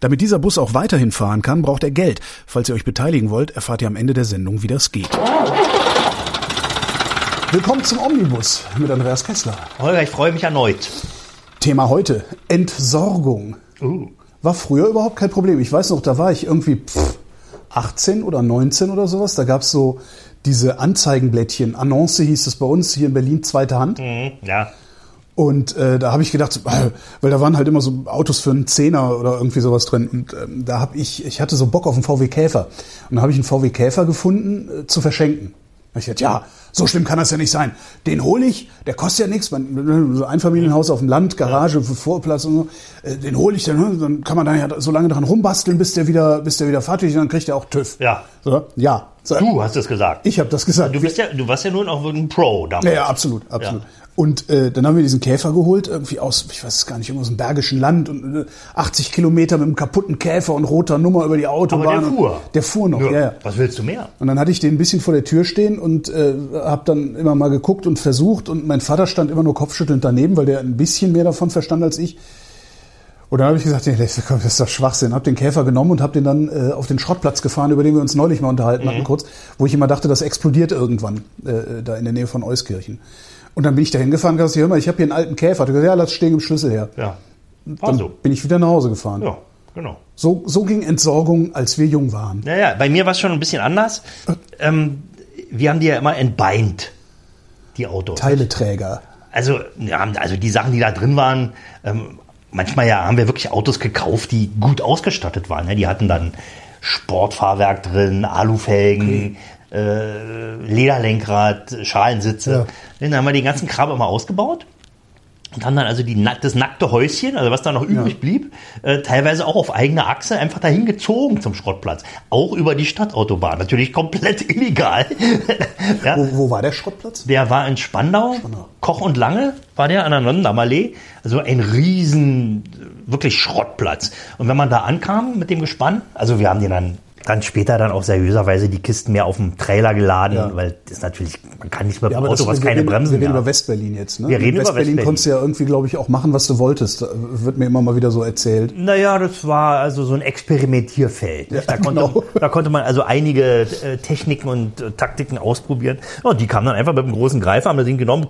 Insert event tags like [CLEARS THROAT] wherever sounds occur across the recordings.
Damit dieser Bus auch weiterhin fahren kann, braucht er Geld. Falls ihr euch beteiligen wollt, erfahrt ihr am Ende der Sendung, wie das geht. Willkommen zum Omnibus mit Andreas Kessler. Holger, ich freue mich erneut. Thema heute, Entsorgung. Uh. War früher überhaupt kein Problem. Ich weiß noch, da war ich irgendwie pff, 18 oder 19 oder sowas. Da gab es so diese Anzeigenblättchen. Annonce hieß es bei uns hier in Berlin, zweite Hand. Mhm, ja. Und äh, da habe ich gedacht, äh, weil da waren halt immer so Autos für einen Zehner oder irgendwie sowas drin. Und ähm, da habe ich, ich hatte so Bock auf einen VW Käfer. Und da habe ich einen VW Käfer gefunden äh, zu verschenken. Da ich gedacht, ja, so schlimm kann das ja nicht sein. Den hole ich, der kostet ja nichts. Man, so Einfamilienhaus auf dem Land, Garage, Vorplatz und so. Äh, den hole ich dann, ne? dann kann man dann ja so lange dran rumbasteln, bis der wieder, bis der wieder fertig ist. Und dann kriegt er auch TÜV. Ja. So, ja. So, Du hast es gesagt. ich habe das gesagt. Du, bist ja, du warst ja nun auch ein Pro damals. Ja, ja, absolut, absolut. Und äh, dann haben wir diesen Käfer geholt, irgendwie aus, ich weiß es gar nicht, irgendwo aus dem Bergischen Land und äh, 80 Kilometer mit einem kaputten Käfer und roter Nummer über die Autobahn. Aber der fuhr. Der fuhr noch, ja, ja. Was willst du mehr? Und dann hatte ich den ein bisschen vor der Tür stehen und äh, habe dann immer mal geguckt und versucht und mein Vater stand immer nur kopfschüttelnd daneben, weil der ein bisschen mehr davon verstand als ich. Und dann habe ich gesagt, nee, das ist- das ist doch Schwachsinn. Habe den Käfer genommen und habe den dann äh, auf den Schrottplatz gefahren, über den wir uns neulich mal unterhalten hatten kurz, wo ich immer dachte, das explodiert irgendwann äh, da in der Nähe von Euskirchen. Und dann bin ich da hingefahren und gesagt, hör mal, ich habe hier einen alten Käfer. Hat er gesagt, ja, lass stehen im Schlüssel her. Ja. War Dann so. bin ich wieder nach Hause gefahren. Ja, genau. So, so ging Entsorgung, als wir jung waren. Naja, bei mir war es schon ein bisschen anders. Ähm, wir haben die ja immer entbeint, die Autos. Teileträger. Also, ja, also die Sachen, die da drin waren, ähm, manchmal ja haben wir wirklich Autos gekauft, die gut ausgestattet waren. Ne? Die hatten dann Sportfahrwerk drin, Alufelgen, äh, Lederlenkrad, Schalensitze. Dann haben wir den ganzen Kram immer ausgebaut. Und haben dann also die, das nackte Häuschen, also was da noch übrig blieb, äh, teilweise auch auf eigene Achse einfach dahin gezogen zum Schrottplatz. Auch über die Stadtautobahn. Natürlich komplett [LAUGHS] illegal. [LAUGHS] ja. Wo, wo war der Schrottplatz? Der war in Spandau, Koch und Lange war der an der Nonnendamallee. Also ein riesen, wirklich Schrottplatz. Und wenn man da ankam mit dem Gespann, also wir haben den dann dann später dann auch seriöserweise die Kisten mehr auf dem Trailer geladen, Ja. weil das natürlich, man kann nicht mit Ja, Auto, das, was keine reden, Bremsen Wir reden mehr über. Westberlin jetzt, ne? Wir reden In über Westberlin Westberlin. konntest du ja irgendwie, glaube ich, auch machen, was du wolltest. Da Wird mir immer mal wieder so erzählt. Naja, das war also so ein Experimentierfeld. nicht? Da, konnte, genau. da konnte man also einige äh, Techniken und äh, Taktiken ausprobieren. Ja, und die kamen dann einfach mit einem großen Greifer, haben das Ding genommen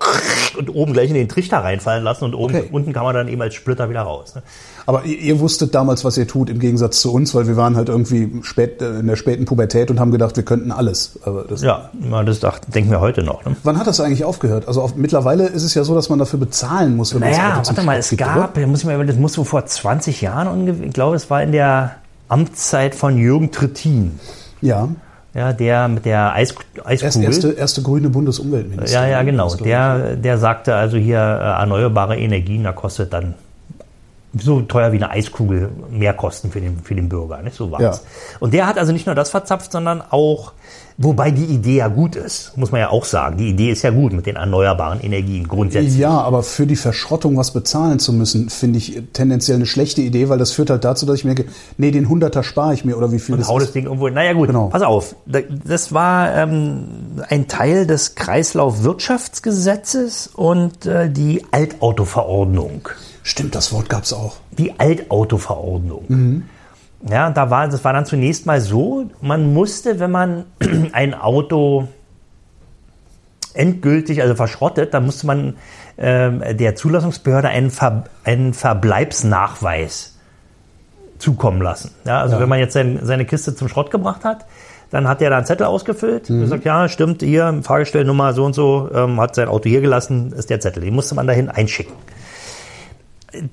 und oben gleich in den Trichter reinfallen lassen und oben, Okay. unten kann man dann eben als Splitter wieder raus. Ne? Aber ihr, ihr wusstet damals, was ihr tut, im Gegensatz zu uns, weil wir waren halt irgendwie spät, in der späten Pubertät und haben gedacht, wir könnten alles. Aber das, Ja, das dacht, denken wir heute noch. Ne? Wann hat das eigentlich aufgehört? Also auf, mittlerweile ist es ja so, dass man dafür bezahlen muss, wenn man das Naja, Auto warte mal, es gibt, gab, oder? muss ich mal das muss so vor 20 Jahren ungefähr, ich glaube, es war in der Amtszeit von Jürgen Trittin. Ja, Ja, der mit der Eis, Eiskugel. erste, erste grüne Bundesumweltminister. Ja, ja, genau. Der, der sagte also hier äh, erneuerbare Energien, da kostet dann so teuer wie eine Eiskugel mehr Kosten für den, für den Bürger. Nicht? So war's. Ja. Und der hat also nicht nur das verzapft, sondern auch, wobei die Idee ja gut ist, muss man ja auch sagen. Die Idee ist ja gut mit den erneuerbaren Energien grundsätzlich. Ja, aber für die Verschrottung was bezahlen zu müssen, finde ich tendenziell eine schlechte Idee, weil das führt halt dazu, dass ich mir denke, nee, den Hunderter spare ich mir oder wie viel und das hau ist. das Ding irgendwo. Naja gut, Genau. pass auf. Da- Das war ähm, ein Teil des Kreislaufwirtschaftsgesetzes und äh, die Altautoverordnung. Stimmt, das Wort gab's auch. die Altautoverordnung. Ja, da war, das war dann zunächst mal so, man musste, wenn man [CLEARS THROAT] ein Auto endgültig, also verschrottet, dann musste man ähm, der Zulassungsbehörde einen, Ver einen Verbleibsnachweis zukommen lassen. Ja, also Ja. wenn man jetzt sein, seine Kiste zum Schrott gebracht hat, dann hat er da einen Zettel ausgefüllt Mhm. und sagt, ja, stimmt, hier, Fahrgestellnummer so und so, ähm, hat sein Auto hier gelassen, ist der Zettel. Den musste man dahin einschicken.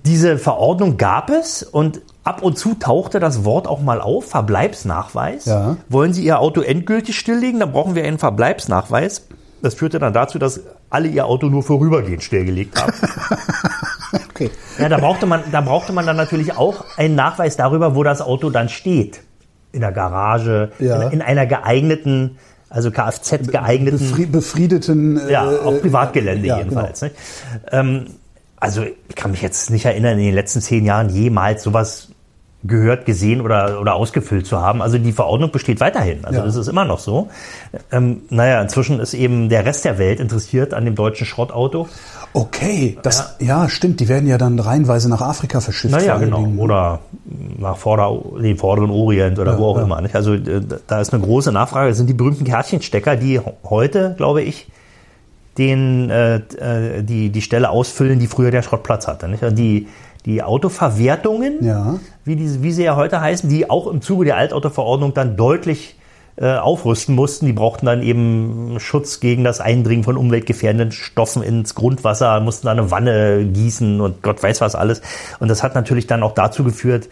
Diese Verordnung gab es und ab und zu tauchte das Wort auch mal auf, Verbleibsnachweis. Ja. Wollen Sie Ihr Auto endgültig stilllegen, dann brauchen wir einen Verbleibsnachweis. Das führte dann dazu, dass alle ihr Auto nur vorübergehend stillgelegt haben. [LAUGHS] Okay. Ja, da brauchte man, da brauchte man dann natürlich auch einen Nachweis darüber, wo das Auto dann steht. In der Garage, Ja. in, in einer geeigneten, also Kfz geeigneten, Befri befriedeten. ja, auf äh, Privatgelände ja, jedenfalls. Nicht? Also ich kann mich jetzt nicht erinnern, in den letzten zehn Jahren jemals sowas gehört, gesehen oder, oder ausgefüllt zu haben. Also die Verordnung besteht weiterhin. Also Ja. das ist immer noch so. Ähm, naja, inzwischen ist eben der Rest der Welt interessiert an dem deutschen Schrottauto. Okay, das, ja. stimmt. Die werden ja dann reihenweise nach Afrika verschifft. Naja, genau. Dingen. Oder nach Vorder den vorderen Orient oder wo auch ja. immer. Nicht? Also da ist eine große Nachfrage. Das sind die berühmten Kärtchenstecker, die heute, glaube ich, den, äh, äh, die, die Stelle ausfüllen, die früher der Schrottplatz hatte. Nicht? Also die, die Autoverwertungen, Ja. wie, die, wie sie ja heute heißen, die auch im Zuge der Altautoverordnung dann deutlich äh, aufrüsten mussten. Die brauchten dann eben Schutz gegen das Eindringen von umweltgefährdenden Stoffen ins Grundwasser, mussten da eine Wanne gießen und Gott weiß was alles. Und das hat natürlich dann auch dazu geführt,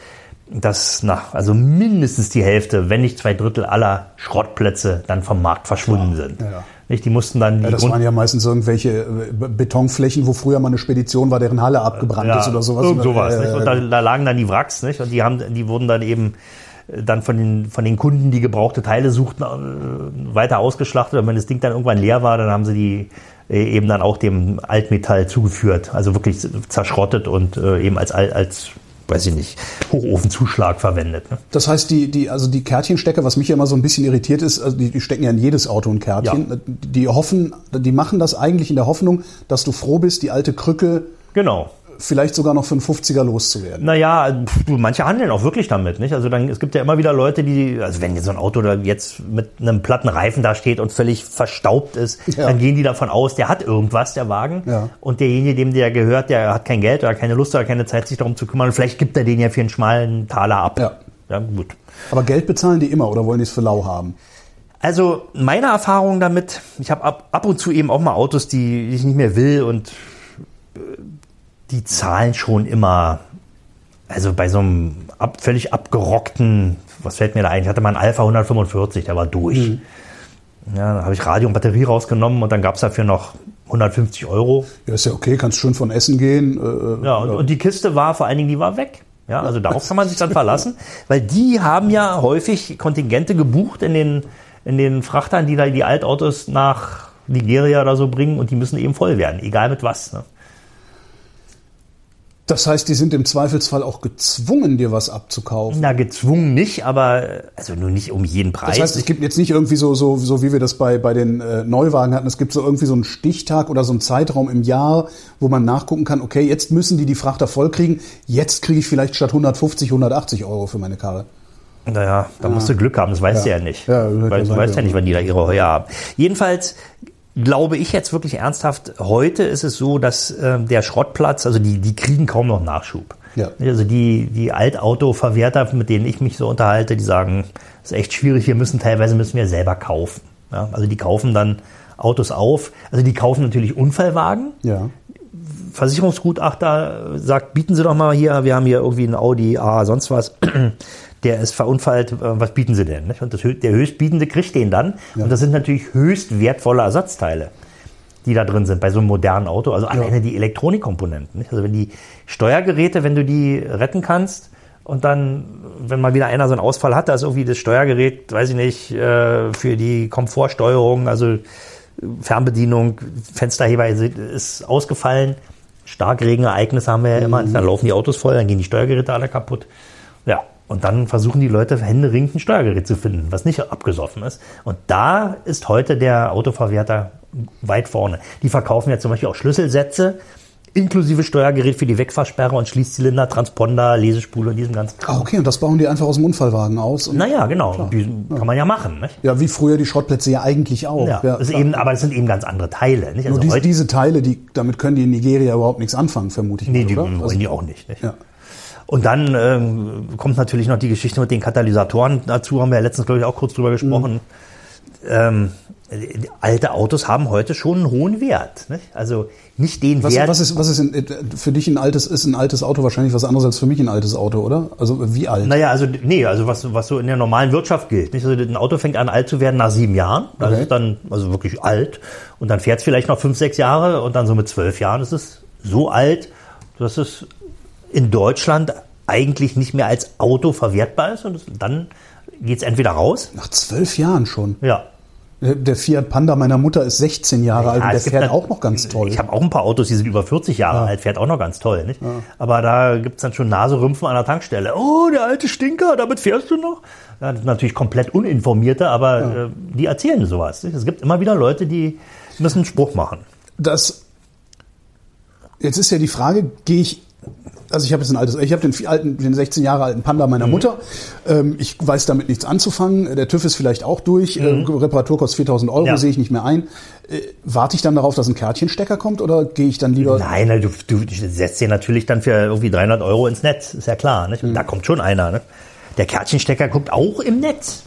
dass nach, also mindestens die Hälfte, wenn nicht zwei Drittel aller Schrottplätze dann vom Markt verschwunden sind. ja, ja. Nicht? Die mussten dann Ja, das Grund- waren ja meistens irgendwelche äh, Be- Betonflächen, wo früher mal eine Spedition war, deren Halle abgebrannt ist oder sowas. Irgend sowas. Äh? Und da, da lagen dann die Wracks, nicht? Und die haben, die wurden dann eben äh, dann von den, von den Kunden, die gebrauchte Teile suchten, äh, weiter ausgeschlachtet. Und wenn das Ding dann irgendwann leer war, dann haben sie die eben dann auch dem Altmetall zugeführt. Also wirklich zerschrottet und eben als, Al- als, weiß ich nicht, Hochofenzuschlag verwendet. Ne? Das heißt, die, die, also die Kärtchenstecker, was mich ja immer so ein bisschen irritiert ist, also die, die stecken ja in jedes Auto ein Kärtchen. Ja. Die hoffen, die machen das eigentlich in der Hoffnung, dass du froh bist, die alte Krücke Genau. Vielleicht sogar noch für einen 50er loszuwerden. Naja, du, manche handeln auch wirklich damit, nicht? Also dann, es gibt ja immer wieder Leute, die, also wenn jetzt so ein Auto da jetzt mit einem platten Reifen da steht und völlig verstaubt ist, Ja. dann gehen die davon aus, der hat irgendwas, der Wagen. Ja. Und derjenige, dem der gehört, der hat kein Geld oder keine Lust oder keine Zeit, sich darum zu kümmern. Und vielleicht gibt er den ja für einen schmalen Taler ab. Ja. Ja, gut. Aber Geld bezahlen die immer oder wollen die es für lau haben? Also meine Erfahrung damit, ich habe ab, ab und zu eben auch mal Autos, die ich nicht mehr will und äh, die zahlen schon immer, also bei so einem ab, völlig abgerockten, was fällt mir da ein? Ich hatte mal einen Alpha 145, der war durch. Ja, da habe ich Radio und Batterie rausgenommen und dann gab es dafür noch 150 Euro. Ja, ist ja okay, kannst schön von Essen gehen. Äh, Ja, und, und die Kiste war vor allen Dingen, die war weg. Ja, also [LAUGHS] darauf kann man sich dann verlassen, weil die haben ja häufig Kontingente gebucht in den, in den Frachtern, die da die Altautos nach Nigeria oder so bringen und die müssen eben voll werden, egal mit was. Ne? Das heißt, die sind im Zweifelsfall auch gezwungen, dir was abzukaufen. Na, gezwungen nicht, aber also nur nicht um jeden Preis. Das heißt, es gibt jetzt nicht irgendwie so, so, so wie wir das bei, bei den äh, Neuwagen hatten, es gibt so irgendwie so einen Stichtag oder so einen Zeitraum im Jahr, wo man nachgucken kann, okay, jetzt müssen die die Frachter vollkriegen, jetzt kriege ich vielleicht statt 150, 180 Euro für meine Karre. Naja, da musst du Glück haben, das weißt Ja. du ja nicht. Ja, du weißt, ja nicht, wann die da ihre Heuer haben. Jedenfalls glaube ich jetzt wirklich ernsthaft, heute ist es so, dass äh, der Schrottplatz, also die, die kriegen kaum noch Nachschub. Ja. Also die, die Altautoverwerter, mit denen ich mich so unterhalte, die sagen, das ist echt schwierig, wir müssen teilweise müssen wir selber kaufen. Ja, also die kaufen dann Autos auf. Also die kaufen natürlich Unfallwagen, Ja. Versicherungsgutachter sagt, bieten Sie doch mal hier, wir haben hier irgendwie einen Audi A, sonst was, der ist verunfallt, äh, was bieten Sie denn? Und das, der Höchstbietende kriegt den dann. Und das sind natürlich höchst wertvolle Ersatzteile, die da drin sind bei so einem modernen Auto. Also alleine die Elektronikkomponenten. Nicht? Also wenn die Steuergeräte, wenn du die retten kannst und dann, wenn mal wieder einer so einen Ausfall hat, da ist irgendwie das Steuergerät, weiß ich nicht, äh, für die Komfortsteuerung, also Fernbedienung, Fensterheber ist ausgefallen. Starkregenereignisse haben wir ja immer. Dann laufen die Autos voll, dann gehen die Steuergeräte alle kaputt. Ja, und dann versuchen die Leute händeringend ein Steuergerät zu finden, was nicht abgesoffen ist. Und da ist heute der Autoverwerter weit vorne. Die verkaufen ja zum Beispiel auch Schlüsselsätze Inklusive Steuergerät für die Wegfahrsperre und Schließzylinder, Transponder, Lesespule und diesem ganzen Ah, okay, und das bauen die einfach aus dem Unfallwagen aus. Naja, genau. Die kann man ja machen. Nicht? ja, wie früher die Schrottplätze ja eigentlich auch. Ja, klar. eben, aber es sind eben ganz andere Teile. Nicht? Nur Also diese, heute, diese Teile, die, damit können die in Nigeria überhaupt nichts anfangen, vermute ich nee, mal, die wollen Also- die auch nicht. nicht? Ja. Und dann ähm, kommt natürlich noch die Geschichte mit den Katalysatoren dazu, haben wir ja letztens, glaube ich, auch kurz drüber gesprochen. Ähm, die- alte Autos haben heute schon einen hohen Wert. Nicht? Also nicht den Was, Wert. was ist, was ist in, für dich ein altes, ist ein altes Auto wahrscheinlich was anderes als für mich ein altes Auto, oder? Also wie alt? Naja, also nee, also was, was so in der normalen Wirtschaft gilt. Nicht? Also ein Auto fängt an alt zu werden nach sieben Jahren. Das Okay. ist dann also wirklich alt. Und dann fährt es vielleicht noch fünf, sechs Jahre und dann so mit zwölf Jahren ist es so alt, dass es in Deutschland eigentlich nicht mehr als Auto verwertbar ist. Und es, dann geht es entweder raus. Nach zwölf Jahren schon. Ja. Der Fiat Panda meiner Mutter ist 16 Jahre alt Ja, und der es gibt fährt dann- auch noch ganz toll. Ich habe auch ein paar Autos, die sind über 40 Jahre alt, fährt auch noch ganz toll. Nicht? Aber da gibt's dann schon Naserümpfen an der Tankstelle. Oh, der alte Stinker, damit fährst du noch? Ja, das sind natürlich komplett Uninformierte, aber äh, die erzählen sowas. Nicht? Es gibt immer wieder Leute, die müssen einen Spruch machen. das jetzt ist ja die Frage, gehe ich also ich habe jetzt ein altes, ich habe den, alten, den 16 Jahre alten Panda meiner Mutter. Ähm, ich weiß damit nichts anzufangen. Der TÜV ist vielleicht auch durch. Ähm, Reparatur kostet 4000 Euro, Ja. sehe ich nicht mehr ein. Äh, warte ich dann darauf, dass ein Kärtchenstecker kommt oder gehe ich dann lieber? Nein, na, du, du setzt dir natürlich dann für irgendwie 300 Euro ins Netz, ist ja klar. Nicht? Und Da kommt schon einer. Ne? Der Kärtchenstecker guckt auch im Netz.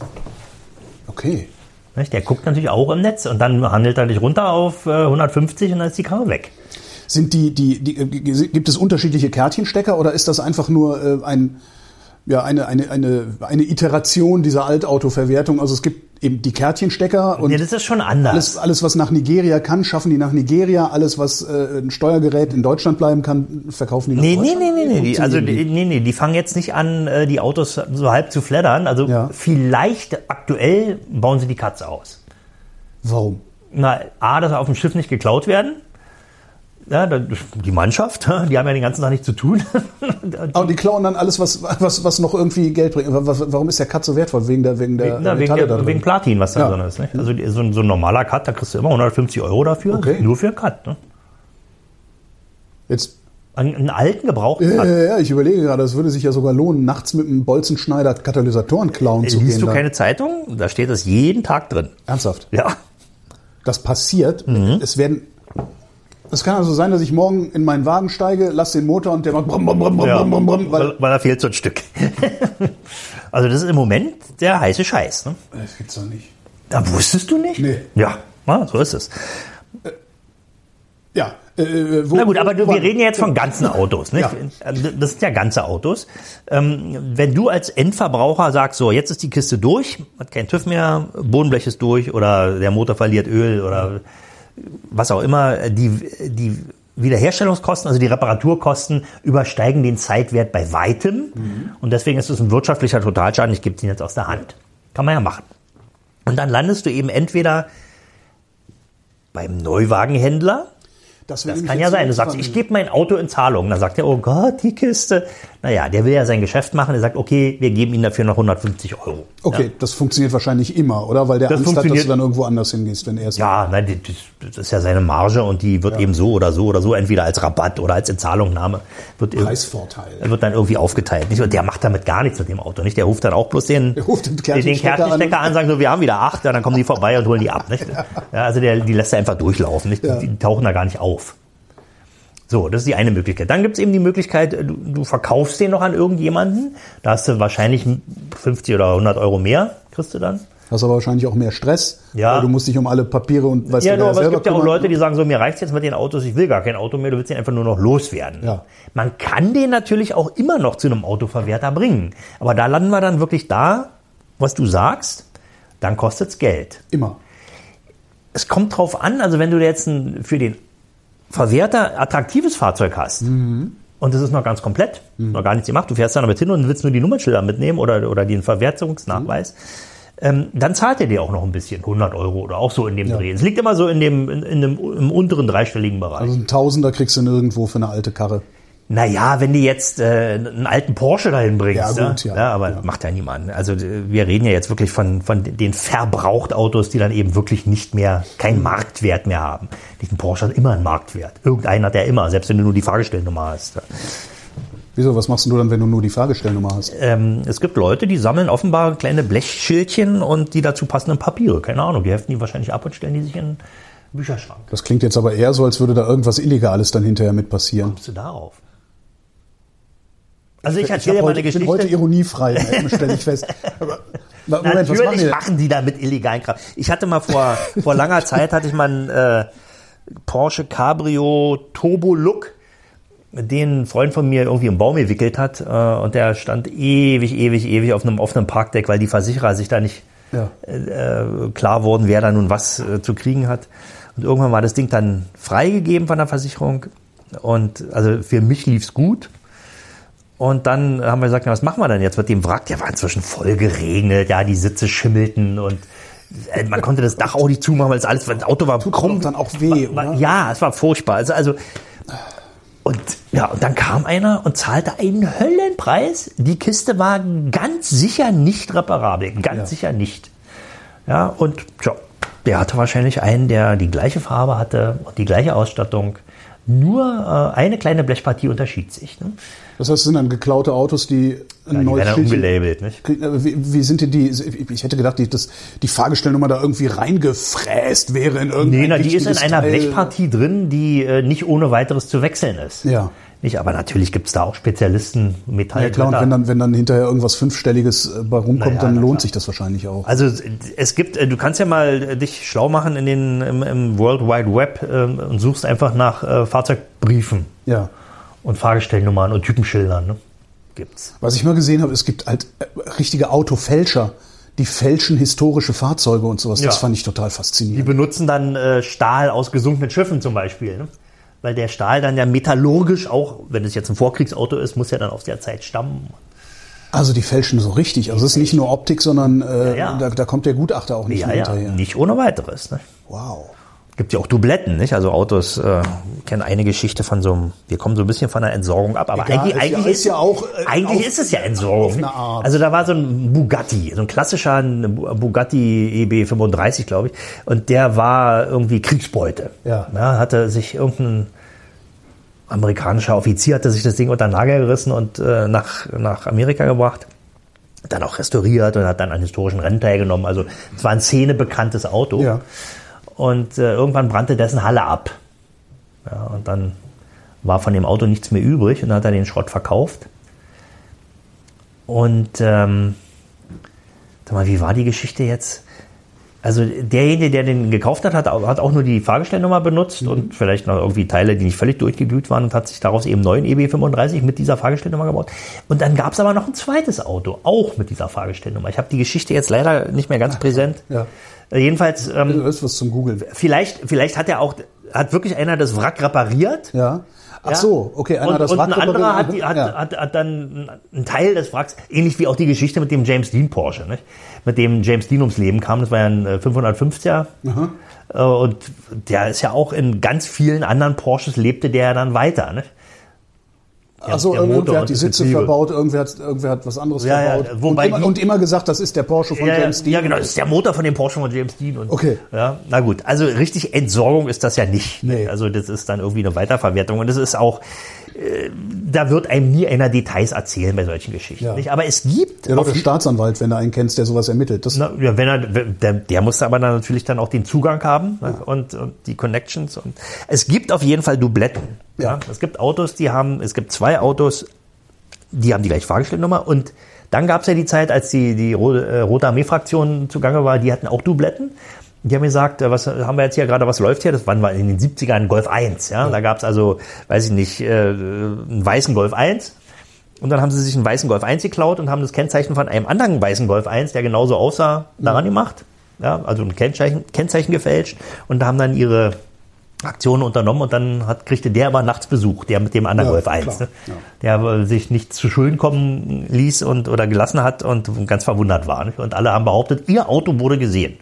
Okay. Nicht? Der guckt natürlich auch im Netz und dann handelt er dich runter auf äh, 150 und dann ist die Kamera weg. Sind die, die, die, äh, gibt es unterschiedliche Kärtchenstecker oder ist das einfach nur äh, ein, ja, eine, eine, eine, eine Iteration dieser Altautoverwertung? Also es gibt eben die Kärtchenstecker und Nee, das ist schon anders. alles, alles, was nach Nigeria kann, schaffen die nach Nigeria. Alles, was äh, ein Steuergerät in Deutschland bleiben kann, verkaufen die nach Nee, nee, Deutschland. nee, nee, nee. Die, Wie also, die, nee, nee, die fangen jetzt nicht an, äh, die Autos so halb zu flattern. Also Ja. vielleicht aktuell bauen sie die Katze aus. Warum? Na, A, dass sie auf dem Schiff nicht geklaut werden. Ja, die Mannschaft, die haben ja den ganzen Tag nichts zu tun. [LAUGHS] Aber die klauen dann alles, was, was, was noch irgendwie Geld bringt. Warum ist der Cut so wertvoll? Wegen der, wegen der Na, wegen, Metalle da der, wegen Platin, was da Ja. drin ist. Nicht? Also so, ein- so ein normaler Cut, da kriegst du immer 150 Euro dafür. Okay. Nur für Cut. Ne? Jetzt, Einen, alten gebrauchten ja, ja, ja, ich überlege gerade, es würde sich ja sogar lohnen, nachts mit einem Bolzenschneider Katalysatoren klauen zu Liest gehen. du da. keine Zeitung? Da steht das jeden Tag drin. Ernsthaft? Ja. Das passiert. Mhm. Es werden. Es kann also sein, dass ich morgen in meinen Wagen steige, lasse den Motor und der macht brumm, brumm, brumm, brumm, Ja, brumm, brumm, weil weil, da fehlt so ein Stück. [LAUGHS] also das ist im Moment der heiße Scheiß. Ne? Das gibt's doch nicht. Da wusstest du nicht? Nee. Ja, na, so ist es. Ja. Äh, wo, Na gut, aber wo- wir reden ja jetzt von ganzen Autos. Nicht? Ja. Das sind ja ganze Autos. Ähm, wenn du als Endverbraucher sagst, so jetzt ist die Kiste durch, hat kein TÜV mehr, Bodenblech ist durch oder der Motor verliert Öl oder was auch immer, die, die Wiederherstellungskosten, also die Reparaturkosten übersteigen den Zeitwert bei weitem. Und deswegen ist es ein wirtschaftlicher Totalschaden, ich gebe den jetzt aus der Hand. Kann man ja machen. Und dann landest du eben entweder beim Neuwagenhändler, Das, das kann ja sein. Du sagst, ich gebe mein Auto in Zahlung. Dann sagt er, oh Gott, die Kiste. Naja, der will ja sein Geschäft machen. Er sagt, okay, wir geben Ihnen dafür noch 150 Euro. Okay, das funktioniert wahrscheinlich immer, oder? Weil der Das Angst hat, dass du dann irgendwo anders hingehst, wenn er es. Ja, nein, das ist ja seine Marge und die wird eben so oder so oder so, entweder als Rabatt oder als Inzahlungnahme, wird, ir- Preisvorteil. wird dann irgendwie aufgeteilt. Nicht? Und der macht damit gar nichts mit dem Auto. Nicht? Der ruft dann auch bloß den, Der ruft den Kärtchenstecker an. an, sagen so, wir haben wieder acht, ja, dann kommen die vorbei und holen die ab. Nicht? [LAUGHS] Ja, also der, die lässt er einfach durchlaufen. Nicht? Ja. Die, die tauchen da gar nicht auf. So, das ist die eine Möglichkeit. Dann gibt's eben die Möglichkeit, du, du verkaufst den noch an irgendjemanden. Da hast du wahrscheinlich 50 oder 100 Euro mehr, kriegst du dann. Hast aber wahrscheinlich auch mehr Stress. Ja. Du musst dich um alle Papiere und weißt Ja, du, aber es gibt ja auch. Leute, die sagen so, mir reicht's jetzt mit den Autos, ich will gar kein Auto mehr, du willst ihn einfach nur noch loswerden. Ja. Man kann den natürlich auch immer noch zu einem Autoverwerter bringen. Aber da landen wir dann wirklich da, was du sagst, dann kostet's Geld. Immer. Es kommt drauf an, also wenn du jetzt für den Verwerter attraktives Fahrzeug hast Mhm. und das ist noch ganz komplett, noch gar nichts gemacht, du fährst da damit hin und willst nur die Nummernschilder mitnehmen oder, oder den Verwertungsnachweis, ähm, dann zahlt er dir auch noch ein bisschen, 100 Euro oder auch so in dem Dreh. Es liegt immer so in dem, in, in dem im unteren dreistelligen Bereich. Also ein Tausender kriegst du nirgendwo für eine alte Karre. Naja, wenn du jetzt äh, einen alten Porsche dahin bringst, Ja, gut, ne? ja. ja, aber Ja. macht ja niemand. Also wir reden ja jetzt wirklich von, von den Verbrauchtautos, die dann eben wirklich nicht mehr, keinen Marktwert mehr haben. Nicht ein Porsche hat immer einen Marktwert. Irgendeiner hat der immer, selbst wenn du nur die Fahrgestellnummer hast. Wieso, was machst du dann, wenn du nur die Fahrgestellnummer hast? Ähm, es gibt Leute, die sammeln offenbar kleine Blechschildchen und die dazu passenden Papiere. Keine Ahnung, die heften die wahrscheinlich ab und stellen die sich in Bücherschrank. Das klingt jetzt aber eher so, als würde da irgendwas Illegales dann hinterher mit passieren. Kommst du darauf? Also ich Ich, erzähle mal heute, eine ich bin Geschichte. heute ironiefrei, [LAUGHS] stelle ich fest. Aber, Moment, was machen Natürlich die? machen die da mit illegalen Kram. Ich hatte mal vor, vor langer Zeit hatte ich mal einen äh, Porsche Cabrio Turbo Look, den ein Freund von mir irgendwie im Baum gewickelt hat äh, und der stand ewig, ewig, ewig auf einem offenen Parkdeck, weil die Versicherer sich da nicht Ja. äh, klar wurden, wer da nun was äh, zu kriegen hat. Und irgendwann war das Ding dann freigegeben von der Versicherung und also für mich lief's gut. Und dann haben wir gesagt, na, was machen wir denn jetzt mit dem Wrack? Der war inzwischen voll geregnet, ja, die Sitze schimmelten und äh, man konnte das Dach auch nicht zumachen, weil es alles, das Auto war Kommt dann auch weh, war, oder? ja, es war furchtbar. Also, also und ja, und dann kam einer und zahlte einen Höllenpreis. Die Kiste war ganz sicher nicht reparabel, ganz Ja. sicher nicht. Ja, und tja, der hatte wahrscheinlich einen, der die gleiche Farbe hatte und die gleiche Ausstattung. Nur äh, eine kleine Blechpartie unterschied sich. Ne? Das heißt, es sind dann geklaute Autos, die ein Ja, die neues werden dann Schildchen- umgelabelt, nicht? Aber Wie, wie sind denn die? Ich hätte gedacht, die, das, die Fahrgestellnummer da irgendwie reingefräst wäre in irgendein Nee, na, die ist in einer Teil. Blechpartie drin, die äh, nicht ohne weiteres zu wechseln ist. Ja. Nicht, aber natürlich gibt's da auch Spezialisten, Metall. Ja klar, und wenn dann, wenn dann hinterher irgendwas Fünfstelliges äh, bei rumkommt, Naja, dann lohnt klar. sich das wahrscheinlich auch. Also es gibt, äh, du kannst ja mal äh, dich schlau machen in den, im, im World Wide Web ähm, und suchst einfach nach äh, Fahrzeugbriefen Ja. und Fahrgestellnummern und Typenschildern. Ne? Gibt's. Was ich mal gesehen habe, es gibt halt richtige Autofälscher, die fälschen historische Fahrzeuge und sowas. Das Ja. fand ich total Die faszinierend. benutzen dann äh, Stahl aus gesunkenen Schiffen zum Beispiel. Ne? Weil der Stahl dann ja metallurgisch auch, wenn es jetzt ein Vorkriegsauto ist, muss ja dann aus der Zeit stammen. Also die fälschen so richtig. Also es ist nicht nur Optik, sondern äh, Ja, ja. Da, da kommt der Gutachter auch nicht Ja, hinterher. nicht ohne weiteres. Ne? Wow. Gibt ja auch Dubletten, nicht? Also Autos äh, kennen eine Geschichte von so einem, wir kommen so ein bisschen von der Entsorgung ab, aber Egal, eigentlich, ist ja- eigentlich ist ja auch, äh, eigentlich auf- ist es ja Entsorgung. Also da war so ein Bugatti, so ein klassischer Bu- Bugatti EB35, glaube ich, und der war irgendwie Kriegsbeute. Ja. hatte sich irgendein amerikanischer Offizier hatte sich das Ding unter den Nagel gerissen und äh, nach, nach Amerika gebracht dann auch restauriert und hat dann an historischen Rennen teilgenommen. Also es war ein szenebekanntes Auto. Ja. Und äh, irgendwann brannte dessen Halle ab. Ja, und dann war von dem Auto nichts mehr übrig und dann hat er den Schrott verkauft. Und ähm, sag mal, wie war die Geschichte jetzt? Also derjenige, der den gekauft hat, hat, auch- hat auch nur die Fahrgestellnummer benutzt Mhm. und vielleicht noch irgendwie Teile, die nicht völlig durchgeglüht waren und hat sich daraus eben neuen EB35 mit dieser Fahrgestellnummer gebaut. Und dann gab es aber noch ein zweites Auto, auch mit dieser Fahrgestellnummer. Ich habe die Geschichte jetzt leider nicht mehr ganz präsent. Ja. Äh, Jedenfalls, ähm, ist was zum Googeln. vielleicht, vielleicht hat er auch, hat wirklich einer das Wrack repariert. Ja. Ach Ja. so, okay, einer und, das und ein Wrack anderer hat, repariert. die, hat, Ja. hat, hat dann einen Teil des Wracks, ähnlich wie auch die Geschichte mit dem James Dean Porsche, nicht? mit dem James Dean ums Leben kam. Das war ja ein äh, 550er. Äh, Und der ist ja auch in ganz vielen anderen Porsches lebte der ja dann weiter. Nicht? Der irgendwer hat die Sitze Getriebe. verbaut, irgendwer hat, irgendwer hat was anderes Ja, ja, verbaut. wobei und, immer, die- und immer gesagt, das ist der Porsche von Ja, James Dean. ja, genau, das ist der Motor von dem Porsche von James Dean. Und, Okay. Ja, na gut, also richtig Entsorgung ist das ja nicht. Nee. Also das ist dann irgendwie eine Weiterverwertung und das ist auch, da wird einem nie einer Details erzählen bei solchen Geschichten. Ja. Nicht? Aber es gibt Ja, doch, der Staatsanwalt, wenn du einen kennst, der sowas ermittelt. Das, Na, ja, wenn er, der, der muss aber dann natürlich dann auch den Zugang haben ne, und, und die Connections. Und es gibt auf jeden Fall Dubletten. Ja. Ja. Es gibt Autos, die haben, es gibt zwei Autos, die haben die gleiche Fahrgestellnummer und dann gab es ja die Zeit, als die, die äh, Rote Armee-Fraktion zugange war, die hatten auch Dubletten. Die haben gesagt, äh, was haben wir jetzt hier gerade, was läuft hier? Das waren wir in den 70ern Golf 1. Ja? Da gab es also, weiß ich nicht, äh, einen weißen Golf 1. Und dann haben sie sich einen weißen Golf 1 geklaut und haben das Kennzeichen von einem anderen weißen Golf 1, der genauso aussah, daran gemacht. Ja, also ein Kennzeichen, Kennzeichen gefälscht und haben dann ihre Aktionen unternommen und dann hat, kriegte der aber nachts Besuch, der mit dem anderen Ja, Golf 1, klar, ne? ja. der sich nicht zu Schulden kommen ließ und oder gelassen hat und ganz verwundert war. Nicht? Und alle haben behauptet, ihr Auto wurde gesehen.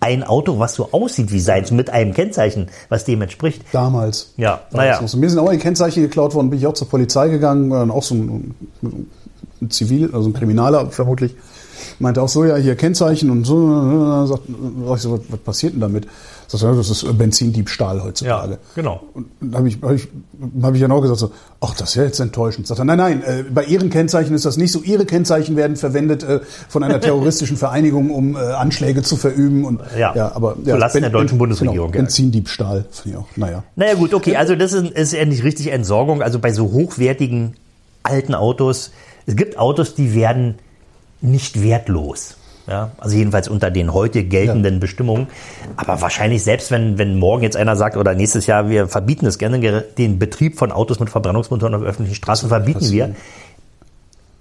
Ein Auto, was so aussieht wie seins, mit einem Kennzeichen, was dem entspricht. Damals. Ja, naja. Mir sind auch die Kennzeichen geklaut worden, bin ich auch zur Polizei gegangen, dann auch so ein, ein Zivil, also ein Kriminaler vermutlich, meinte auch so, ja, hier Kennzeichen und so. Sagt, sag ich so, was, was passiert denn damit? Sagt er, das ist Benzindiebstahl heutzutage. Ja, genau. Und da habe ich, hab ich, hab ich dann auch gesagt, so, ach, das ist ja jetzt enttäuschend. Sagt er, nein, nein, äh, bei Ihren Kennzeichen ist das nicht so. Ihre Kennzeichen werden verwendet äh, von einer terroristischen [LAUGHS] Vereinigung, um äh, Anschläge zu verüben. Und, Ja, aber zu Lasten der deutschen Ben- Bundesregierung, Genau, ja. Benzindiebstahl, finde ich auch. Naja. Naja gut, okay, also das ist, ist ja nicht richtig Entsorgung. Also bei so hochwertigen alten Autos, es gibt Autos, die werden nicht wertlos. Ja, also jedenfalls unter den heute geltenden Bestimmungen. Aber wahrscheinlich selbst wenn, wenn morgen jetzt einer sagt oder nächstes Jahr, wir verbieten es gerne, den Betrieb von Autos mit Verbrennungsmotoren auf öffentlichen Straßen verbieten wir.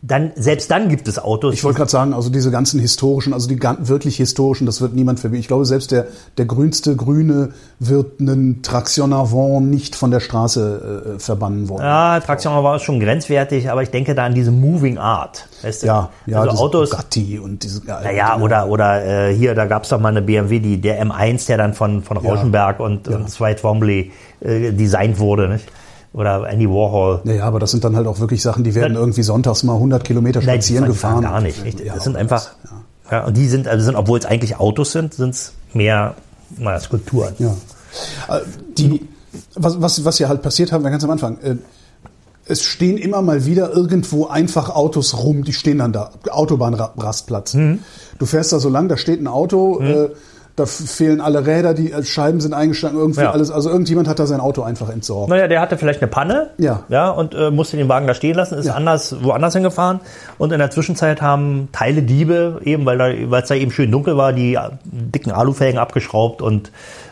Dann, selbst dann gibt es Autos. Ich wollte gerade sagen, also diese ganzen historischen, also die gan- wirklich historischen, das wird niemand verbieten. Ich glaube, selbst der, der grünste Grüne wird einen Traction Avant nicht von der Straße äh, verbannen wollen. ja, Traktion war schon grenzwertig, aber ich denke da an diese Moving Art. Weißt du? ja, ja also diese Autos, Bugatti und diese Naja, oder, oder äh, hier, da gab's doch mal eine BMW, die, der M1, der dann von, von Rauschenberg und, und Dwight Twombly äh, designt wurde, nicht? Oder Andy Warhol. Ja, ja, aber das sind dann halt auch wirklich Sachen, die werden Nein. irgendwie sonntags mal 100 Kilometer Nein, spazieren die gefahren. fahren gar nicht. nicht? Ja, Das sind einfach, ja. ja, und die sind, also sind, obwohl es eigentlich Autos sind, sind's mehr naja, Skulpturen. Ja. Äh, Die, was, was, was ja halt passiert haben, wir ganz am Anfang, äh, es stehen immer mal wieder irgendwo einfach Autos rum, die stehen dann da, Autobahnrastplatz. Mhm. Du fährst da so lang, da steht ein Auto, äh, da fehlen alle Räder, die äh, Scheiben sind eingeschlagen, irgendwie Ja. alles, also irgendjemand hat da sein Auto einfach entsorgt. Naja, der hatte vielleicht eine Panne Ja. Ja, und äh, musste den Wagen da stehen lassen, ist Ja. anders, woanders hingefahren. Und in der Zwischenzeit haben Teile Diebe, eben weil da, weil es da eben schön dunkel war, die äh, dicken Alufelgen abgeschraubt und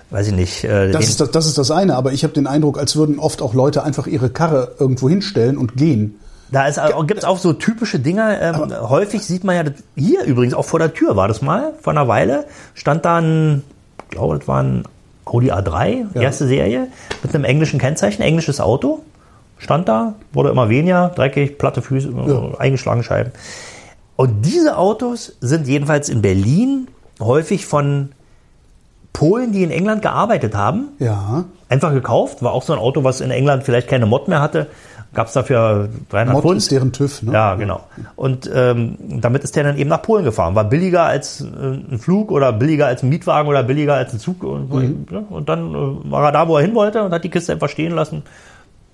weiß ich nicht. Äh, Das ist das, das ist das eine, aber ich habe den Eindruck, als würden oft auch Leute einfach ihre Karre irgendwo hinstellen und gehen. Da gibt es auch so typische Dinge. Ähm, häufig sieht man ja, hier übrigens auch vor der Tür war das mal, vor einer Weile, stand da ein, ich glaube, das war ein Audi A3, Ja. erste Serie, mit einem englischen Kennzeichen, englisches Auto. Stand da, wurde immer weniger, dreckig, platte Füße, Ja. eingeschlagene Scheiben. Und diese Autos sind jedenfalls in Berlin häufig von Polen, die in England gearbeitet haben, Ja. einfach gekauft. War auch so ein Auto, was in England vielleicht keine Mod mehr hatte. Gab es dafür 300 Mod Pfund. ist deren TÜV, ne? Ja, genau. Und ähm, damit ist der dann eben nach Polen gefahren. War billiger als äh, ein Flug oder billiger als ein Mietwagen oder billiger als ein Zug. Und, Mhm. und dann äh, war er da, wo er hin wollte und hat die Kiste einfach stehen lassen.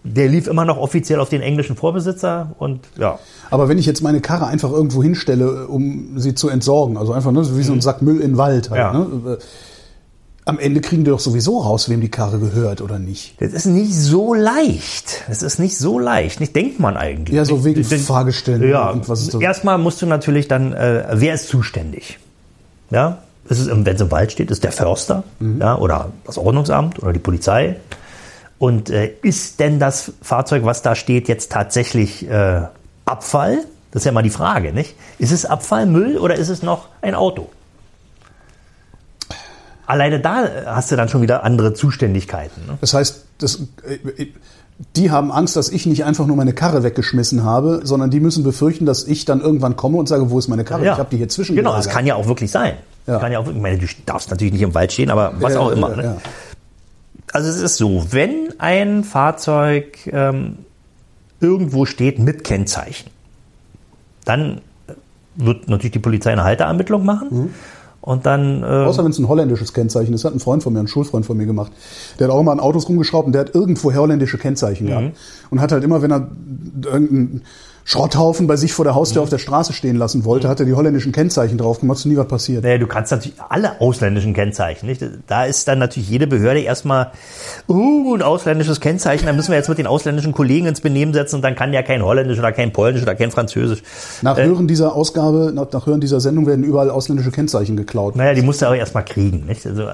Der lief immer noch offiziell auf den englischen Vorbesitzer und ja. Aber wenn ich jetzt meine Karre einfach irgendwo hinstelle, um sie zu entsorgen, also einfach ne, so wie so ein Sack Müll in den Wald, halt, Ja. ne? Am Ende kriegen die doch sowieso raus, wem die Karre gehört oder nicht. Das ist nicht so leicht. Das ist nicht so leicht. Nicht denkt man eigentlich. Ja, so wegen Den- Fahrgestellen Ja, und was ist das? erstmal musst du natürlich dann, äh, wer ist zuständig? Ja, ist es, wenn es im Wald steht, ist der Förster Mhm. ja, oder das Ordnungsamt oder die Polizei. Und äh, ist denn das Fahrzeug, was da steht, jetzt tatsächlich äh, Abfall? Das ist ja mal die Frage, nicht? Ist es Abfall, Müll oder ist es noch ein Auto? Alleine da äh, hast du dann schon wieder andere Zuständigkeiten. Ne? Das heißt, das, äh, die haben Angst, dass ich nicht einfach nur meine Karre weggeschmissen habe, sondern die müssen befürchten, dass ich dann irgendwann komme und sage, wo ist meine Karre? Ich habe die hier zwischen. Genau, das kann ja auch wirklich sein. Ja. Kann ja auch, ich meine, du darfst natürlich nicht im Wald stehen, aber was Ja, auch ja, immer. ja, ne? ja. Also es ist so, wenn ein Fahrzeug ähm, irgendwo steht mit Kennzeichen, dann wird natürlich die Polizei eine Halteermittlung machen Mhm. Und dann äh, Außer wenn es ein holländisches Kennzeichen ist. Hat ein Freund von mir, ein Schulfreund von mir gemacht. Der hat auch immer an Autos rumgeschraubt und der hat irgendwo holländische Kennzeichen Mhm. gehabt. Und hat halt immer, wenn er irgendeinen Schrotthaufen bei sich vor der Mhm. Haustür auf der Straße stehen lassen wollte, hat er die holländischen Kennzeichen drauf gemacht, ist nie was passiert. Naja, du kannst natürlich alle ausländischen Kennzeichen, nicht? Da ist dann natürlich jede Behörde erstmal, uh, ein ausländisches Kennzeichen, da müssen wir jetzt mit den ausländischen Kollegen ins Benehmen setzen und dann kann ja kein Holländisch oder kein Polnisch oder kein Französisch. Nach Äh. Hören dieser Ausgabe, nach, nach Hören dieser Sendung werden überall ausländische Kennzeichen geklaut. Naja, die musst du auch erstmal kriegen, nicht? Also,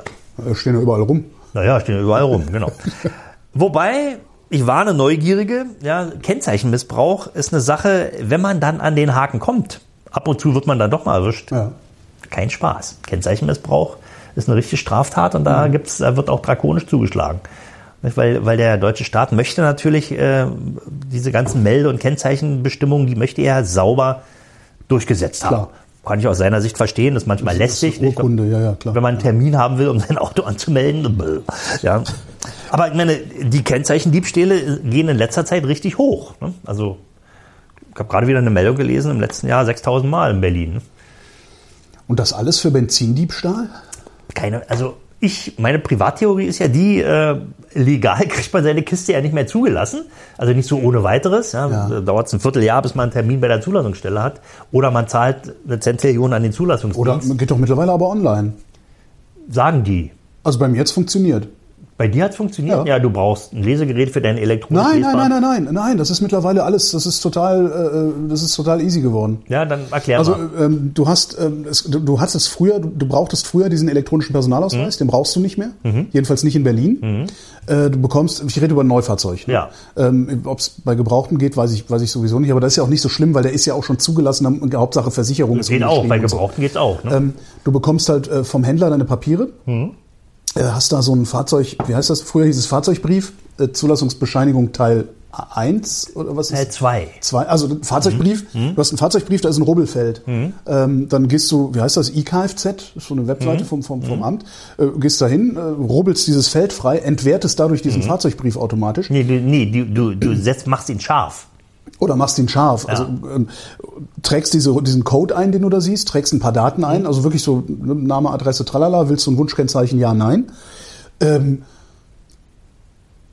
Stehen ja überall rum. Naja, stehen überall rum, genau. [LAUGHS] Wobei, ich warne Neugierige, ja, Kennzeichenmissbrauch ist eine Sache, wenn man dann an den Haken kommt. Ab und zu wird man dann doch mal erwischt. Ja. Kein Spaß. Kennzeichenmissbrauch ist eine richtige Straftat und da gibt's, da wird auch drakonisch zugeschlagen. Weil, weil der deutsche Staat möchte natürlich äh, diese ganzen Melde- und Kennzeichenbestimmungen, die möchte er sauber durchgesetzt haben. Klar. Kann ich aus seiner Sicht verstehen, das ist manchmal lästig. nicht? Urkunde, ja, ja, klar. Wenn man einen Termin haben will, um sein Auto anzumelden. Ja. Aber ich meine, die Kennzeichendiebstähle gehen in letzter Zeit richtig hoch. Ne? Also ich habe gerade wieder eine Meldung gelesen, im letzten Jahr 6000 Mal in Berlin. ne? Und das alles für Benzindiebstahl? Keine, also ich, meine Privattheorie ist ja die, äh, legal [LAUGHS] kriegt man seine Kiste ja nicht mehr zugelassen. Also nicht so ohne weiteres. Ja. Ja. Dauert es ein Vierteljahr, bis man einen Termin bei der Zulassungsstelle hat. Oder man zahlt eine Zentillion an den Oder Zulassungsdienst. geht doch mittlerweile aber online. Sagen die. Also bei mir jetzt funktioniert. Bei dir hat es funktioniert? Ja. Ja. du brauchst ein Lesegerät für dein elektronisches Nein, nein, nein, nein, nein, nein. Das ist mittlerweile alles. Das ist total, äh, das ist total easy geworden. Ja, dann erklär Also mal. ähm, du hast, ähm, es, du, du hattest früher, du, du brauchtest früher diesen elektronischen Personalausweis, Mhm. den brauchst du nicht mehr. Jedenfalls nicht in Berlin. Äh, du bekommst, ich rede über ein Neufahrzeug. Ne? Ja. Ähm, Ob es bei Gebrauchten geht, weiß ich, weiß ich sowieso nicht. Aber das ist ja auch nicht so schlimm, weil der ist ja auch schon zugelassen. und Hauptsache Versicherung ist Geht auch, bei und so. Gebrauchten geht's auch. Ne? Ähm, du bekommst halt äh, vom Händler deine Papiere. Mhm. Äh, hast da so ein Fahrzeug, wie heißt das? Früher hieß es Fahrzeugbrief, äh, Zulassungsbescheinigung Teil 1 oder was Teil ist? 2. Zwei, also ein Fahrzeugbrief, du hast einen Fahrzeugbrief, da ist ein Rubbelfeld. Ähm, dann gehst du, wie heißt das, IKFZ, das ist so eine Webseite vom, vom, vom Amt, äh, gehst da hin, äh, rubbelst dieses Feld frei, entwertest dadurch diesen Fahrzeugbrief automatisch Nee, du, nee du, du, du setzt, machst ihn scharf. Oder machst ihn scharf. Also ähm, trägst diese, diesen Code ein, den du da siehst, trägst ein paar Daten ein, also wirklich so ne, Name, Adresse, tralala, willst du ein Wunschkennzeichen, ja, nein. Ähm,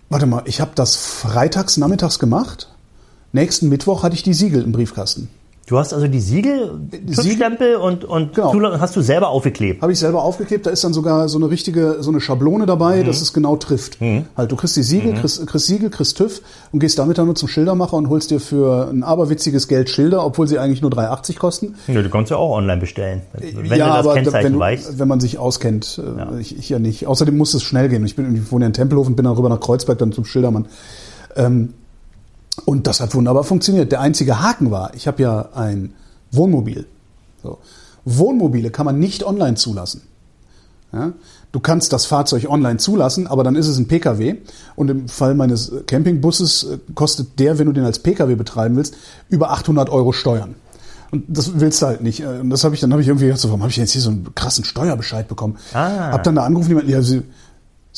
warte mal, ich habe das freitags, nachmittags gemacht. Nächsten Mittwoch hatte ich die Siegel im Briefkasten. Du hast also die Siegel, Schutzstempel und, und Genau. Hast du selber aufgeklebt. Habe ich selber aufgeklebt, da ist dann sogar so eine richtige, so eine Schablone dabei, dass es genau trifft. Halt, du kriegst die Siegel, kriegst, kriegst Siegel, kriegst TÜV und gehst damit dann nur zum Schildermacher und holst dir für ein aberwitziges Geld Schilder, obwohl sie eigentlich nur 3,80 kosten. Ja, du kannst ja auch online bestellen. Wenn ja, du das aber Kennzeichen wenn, weißt. wenn man sich auskennt, äh, ich, ich ja nicht. Außerdem muss es schnell gehen. Ich bin, ich wohne ja in Tempelhof und bin dann rüber nach Kreuzberg dann zum Schildermann. Ähm, und das hat wunderbar funktioniert. Der einzige Haken war, ich habe ja ein Wohnmobil. So. Wohnmobile kann man nicht online zulassen. Ja? Du kannst das Fahrzeug online zulassen, aber dann ist es ein Pkw. Und im Fall meines Campingbusses äh, kostet der, wenn du den als Pkw betreiben willst, über 800 Euro Steuern. Und das willst du halt nicht. Äh, Und das habe ich dann habe ich irgendwie gedacht, so, warum habe ich jetzt hier so einen krassen Steuerbescheid bekommen? Ah. Hab dann da angerufen, jemand, ja, Sie,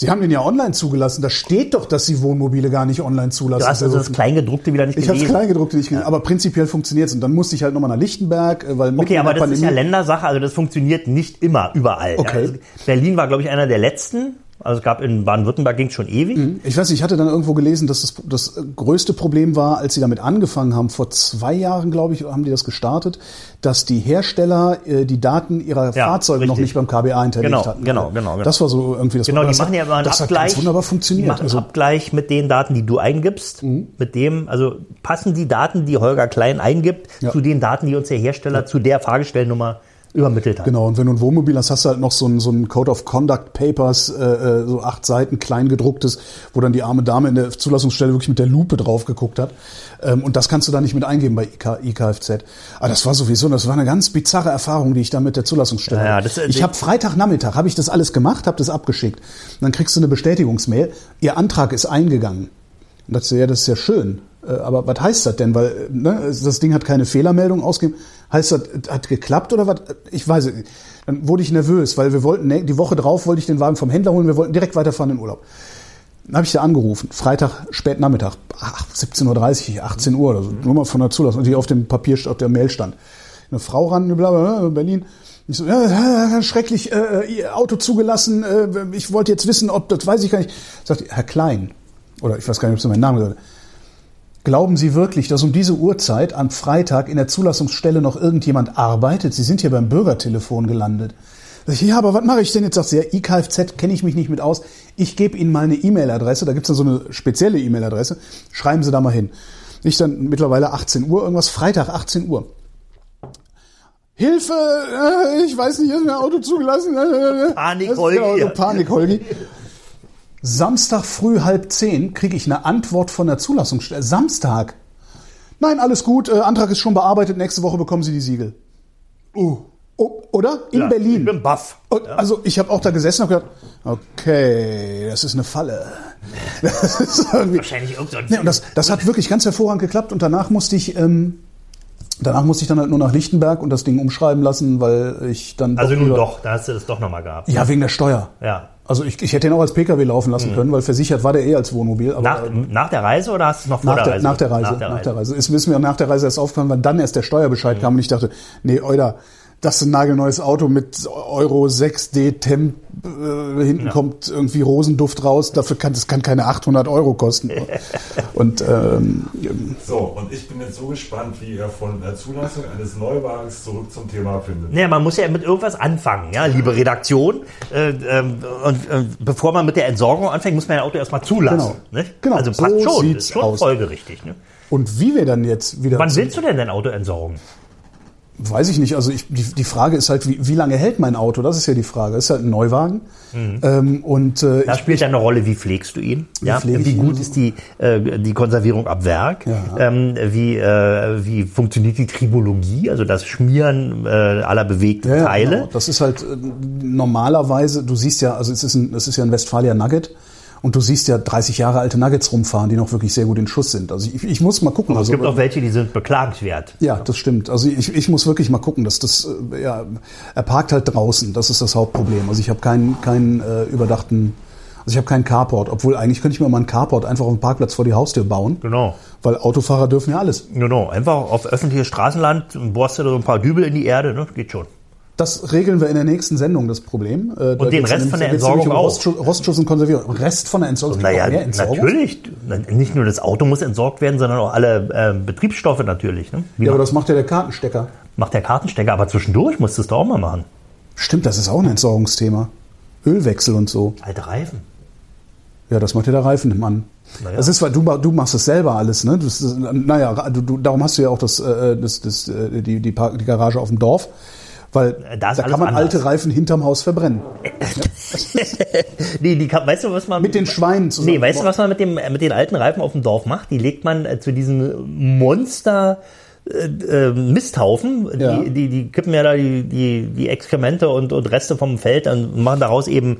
Sie haben den ja online zugelassen. Da steht doch, dass Sie Wohnmobile gar nicht online zulassen. Du hast also das dürfen. Kleingedruckte wieder nicht ich habe es gelesen. Kleingedruckte nicht gelesen, aber prinzipiell funktioniert es. Und dann musste ich halt nochmal nach Lichtenberg, äh, weil Okay, aber das ist ja Pandemie- Ländersache, also das funktioniert nicht immer überall. Okay. Ja, also Berlin war, glaube ich, einer der letzten. Also es gab in Baden-Württemberg ging es schon ewig. Ich weiß nicht, ich hatte dann irgendwo gelesen, dass das, das größte Problem war, als sie damit angefangen haben, vor zwei Jahren, glaube ich, haben die das gestartet, dass die Hersteller äh, die Daten ihrer Ja, Fahrzeuge noch richtig. nicht beim KBA hinterlegt Genau, hatten. genau, genau, genau. Das war so irgendwie das Genau, das die machen hat, ja immer einen Das hat Abgleich. ganz wunderbar Die funktioniert. machen Also, einen Abgleich mit den Daten, die du eingibst. Mit dem, also passen die Daten, die Holger Klein eingibt, Ja. zu den Daten, die uns der Hersteller zu der Fahrgestellnummer übermittelt hat. Genau, und wenn du ein Wohnmobil hast, hast du halt noch so ein, so ein Code of Conduct Papers, äh, äh, so acht Seiten, kleingedrucktes, wo dann die arme Dame in der Zulassungsstelle wirklich mit der Lupe drauf geguckt hat. Ähm, und das kannst du da nicht mit eingeben bei IK, IKFZ. Aber das war sowieso, das war eine ganz bizarre Erfahrung, die ich da mit der Zulassungsstelle Ja, hatte. das- Ich habe Freitagnachmittag, habe ich das alles gemacht, habe das abgeschickt. Und dann kriegst du eine Bestätigungsmail, ihr Antrag ist eingegangen. Und dachte, ja, das ist ja schön. Äh, Aber was heißt das denn? Weil äh, ne, das Ding hat keine Fehlermeldung ausgegeben. Heißt das, es hat geklappt oder was? Ich weiß es nicht. Dann wurde ich nervös, weil wir wollten, ne, die Woche drauf wollte ich den Wagen vom Händler holen, wir wollten direkt weiterfahren in Urlaub. Dann habe ich da angerufen, Freitag, spät Nachmittag, ach, 17.30 Uhr, 18 Uhr oder so, nur mal von der Zulassung, die auf dem Papier, auf der Mail stand. Eine Frau ran, bla, Berlin. Ich so, ja, schrecklich, äh, ihr Auto zugelassen, äh, ich wollte jetzt wissen, ob, das weiß ich gar nicht. Sagt, Herr Klein, oder ich weiß gar nicht, ob Sie meinen Namen gesagt haben. Glauben Sie wirklich, dass um diese Uhrzeit am Freitag in der Zulassungsstelle noch irgendjemand arbeitet? Sie sind hier beim Bürgertelefon gelandet. Sag ich, Ja, aber was mache ich denn jetzt? Sagt sie, ja, IKFZ kenne ich mich nicht mit aus. Ich gebe Ihnen mal eine E-Mail-Adresse. Da gibt's dann so eine spezielle E-Mail-Adresse. Schreiben Sie da mal hin. Ich dann mittlerweile 18 Uhr, irgendwas, Freitag 18 Uhr. Hilfe, äh, ich weiß nicht, ist mir Auto zugelassen. äh, äh, Panik, Holgi. Genau, so Panik, Holgi. Samstag früh halb zehn kriege ich eine Antwort von der Zulassungsstelle. Samstag. Nein, alles gut, äh, Antrag ist schon bearbeitet, nächste Woche bekommen Sie die Siegel. Uh. Oh, oder? In Ja, Berlin. Ich bin baff. Und, Also ich habe auch da gesessen und gedacht, okay, das ist eine Falle. [LAUGHS] Das ist irgendwie, Wahrscheinlich so ein Nee, und das, das hat wirklich ganz hervorragend geklappt und danach musste ich, ähm, Danach musste ich dann halt nur nach Lichtenberg und das Ding umschreiben lassen, weil ich dann. Also nun doch, da hast du das doch nochmal gehabt. Ja, wegen der Steuer. Ja. Also ich, ich hätte ihn auch als Pkw laufen lassen können, weil versichert war der eh als Wohnmobil. Aber Nach, nach der Reise oder hast du es noch vor nach, der der, Reise? nach der Reise. Nach der Reise. Es ist mir nach der Reise erst aufgefallen, weil dann erst der Steuerbescheid kam und ich dachte, nee, Euda, das ist ein nagelneues Auto mit Euro 6D Temp, äh, hinten kommt irgendwie Rosenduft raus, dafür kann das kann keine 800 Euro kosten. [LAUGHS] und ähm, So, und ich bin jetzt so gespannt, wie ihr von der Zulassung eines Neuwagens zurück zum Thema findet. Ja, man muss ja mit irgendwas anfangen, ja, liebe Redaktion. Äh, ähm, und äh, bevor man mit der Entsorgung anfängt, muss man ein Auto erstmal zulassen. Genau. Nicht? Genau, Also passt so schon, sieht's ist schon aus. folgerichtig. Ne? und wie wir dann jetzt wieder Wann willst du denn dein Auto entsorgen? Weiß ich nicht. Also ich, die, die Frage ist halt, wie, wie lange hält mein Auto? Das ist ja die Frage. Ist halt ein Neuwagen. Ähm, und äh, Da ich, spielt ja eine Rolle, wie pflegst du ihn? ja, pflege ich wie ihn gut also? ist die, äh, die Konservierung ab Werk? Ja. Ähm, wie, äh, wie funktioniert die Tribologie, also das Schmieren äh, aller bewegten ja, ja, Teile? Genau. Das ist halt äh, normalerweise, du siehst ja, also es ist, ein, es ist ja ein Westfalia Nugget. Und du siehst ja 30 Jahre alte Nuggets rumfahren, die noch wirklich sehr gut in Schuss sind. Also ich, ich muss mal gucken. Es Also, gibt auch welche, die sind beklagenswert. ja, das stimmt. Also ich, ich muss wirklich mal gucken, dass das äh, ja, er parkt halt draußen. Das ist das Hauptproblem. Also ich habe keinen keinen äh, überdachten, also ich habe keinen Carport. Obwohl eigentlich könnte ich mir mal einen Carport einfach auf dem Parkplatz vor die Haustür bauen, Genau. weil Autofahrer dürfen ja alles. Genau, einfach auf öffentliches Straßenland bohrst du da so ein paar Dübel in die Erde, ne? geht schon. Das regeln wir in der nächsten Sendung, das Problem. Äh, da Und den Rest von der Entsorgung um auch. Rostschutz und Konservierung. Rest von der Entsorgung. Naja, Entsorgung? natürlich. Nicht nur das Auto muss entsorgt werden, sondern auch alle äh, Betriebsstoffe natürlich. Ne? Ja, aber das macht ja der Kartenstecker. macht der Kartenstecker, aber zwischendurch musst du es doch auch mal machen. Stimmt, das ist auch ein Entsorgungsthema. Ölwechsel und so. Alte Reifen. Ja, das macht ja der Reifenmann. Naja. Das ist, weil du, du machst es selber alles, ne? Das ist, naja, du, du, darum hast du ja auch das, äh, das, das, äh, die, die, Park, die Garage auf dem Dorf. Weil Da da, alles kann man anders. alte Reifen hinterm Haus verbrennen. [LAUGHS] nee, die kann, weißt du, was man Mit den Schweinen zusammen. Nee, weißt du, was man mit, dem, mit den alten Reifen auf dem Dorf macht? Die legt man äh, zu diesen Monster äh, äh, Misthaufen, Ja. die, die, die kippen ja da die, die, die Exkremente und, und Reste vom Feld und machen daraus eben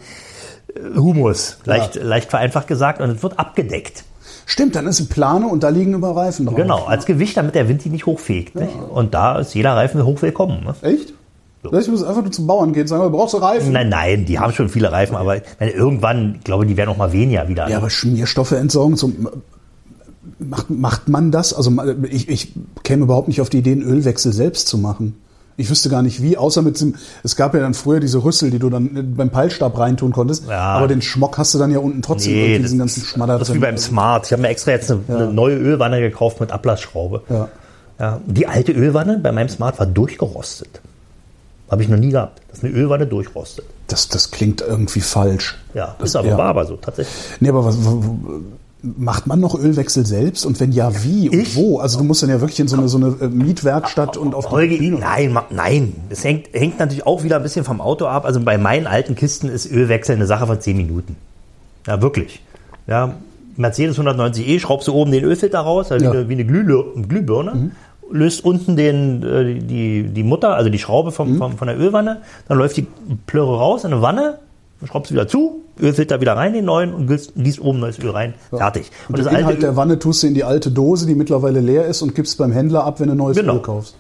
äh, Humus, leicht, leicht vereinfacht gesagt, und es wird abgedeckt. Stimmt, dann ist ein Plane und da liegen über Reifen drauf. Genau, als Gewicht, damit der Wind die nicht hochfegt. Nicht? Und da ist jeder Reifen hoch willkommen. Ne? Echt? Ich muss einfach nur zum Bauern gehen und sagen, brauchst du Reifen? Nein, nein, die haben schon viele Reifen, aber meine, irgendwann, ich glaube, die werden auch mal weniger wieder. Ja, aber Schmierstoffe entsorgen, so, macht, macht man das? Also ich, ich käme überhaupt nicht auf die Idee, einen Ölwechsel selbst zu machen. Ich wüsste gar nicht wie, außer mit diesem, es gab ja dann früher diese Rüssel, die du dann beim Peilstab reintun konntest, Ja. aber den Schmock hast du dann ja unten trotzdem Nee, irgendwie diesen ganzen Schmadder das ist wie beim Smart. Ich habe mir extra jetzt eine, eine neue Ölwanne gekauft mit Ablassschraube. Ja. Ja, die alte Ölwanne bei meinem Smart war durchgerostet. Habe ich noch nie gehabt, dass eine Ölwanne durchrostet. Das, das klingt irgendwie falsch. Ja, das, ist aber, ja. war aber so, tatsächlich. Nee, aber was, macht man noch Ölwechsel selbst? Und wenn ja, wie und Ich? wo? Also du musst dann ja wirklich in so eine, so eine äh, Mietwerkstatt und auf die Holgi, Bühne. nein, nein. Das hängt, hängt natürlich auch wieder ein bisschen vom Auto ab. Also bei meinen alten Kisten ist Ölwechsel eine Sache von 10 Minuten. Ja, wirklich. Ja, Mercedes 190e, schraubst du oben den Ölfilter raus, also Ja. wie eine, wie eine Glühbirne. Löst unten den, äh, die, die Mutter, also die Schraube vom, vom, von der Ölwanne, dann läuft die Plöre raus in eine Wanne, schraubst du wieder zu, Ölfilter wieder rein, den neuen, und gießt, oben neues Öl rein. Fertig. Und den Inhalt der Wanne tust du in die alte Dose, die mittlerweile leer ist, und gibst beim Händler ab, wenn du neues Genau. Öl kaufst.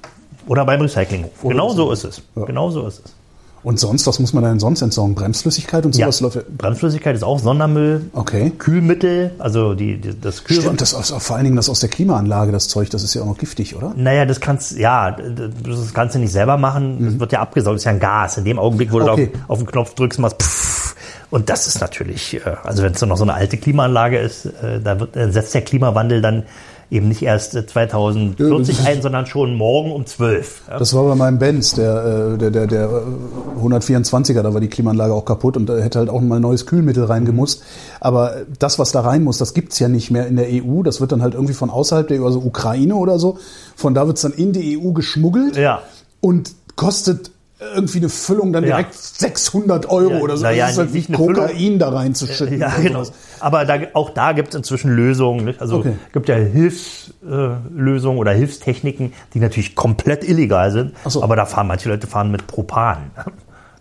oder beim Recyclinghof. Genau so. so ist es. Ja. Genau so ist es. Und sonst, was muss man denn sonst entsorgen? Bremsflüssigkeit und sowas läuft ja. Bremsflüssigkeit ist auch Sondermüll. Okay. Kühlmittel, also die, die, das Kühl. Stimmt, das aus, vor allen Dingen das aus der Klimaanlage, das Zeug, das ist ja auch noch giftig, oder? Naja, das kannst, ja, das kannst du nicht selber machen. Das wird ja abgesaugt, das ist ja ein Gas. In dem Augenblick, wo Mhm. Okay. du auf, auf den Knopf drückst, machst pff, und das ist natürlich, äh, also wenn es noch so eine alte Klimaanlage ist, äh, da wird, setzt der Klimawandel dann eben nicht erst äh, 2040 ein, sondern schon morgen um 12. Ja. Das war bei meinem Benz, der, äh, der, der, der äh, 124er, da war die Klimaanlage auch kaputt und da hätte halt auch mal neues Kühlmittel reingemusst. Aber das, was da rein muss, das gibt's ja nicht mehr in der EU. Das wird dann halt irgendwie von außerhalb der EU, also Ukraine oder so. Von da wird's dann in die EU geschmuggelt Ja. und kostet irgendwie eine Füllung dann Ja. direkt 600 Euro Ja, oder so. na ja, das ist halt wie nicht eine Füllung. Kokain da reinzuschütten. Ja, genau. sowas. Aber da, auch da gibt es inzwischen Lösungen. Nicht? Also Okay. gibt ja Hilfslösungen oder Hilfstechniken, die natürlich komplett illegal sind. So. Aber da fahren manche Leute fahren mit Propan.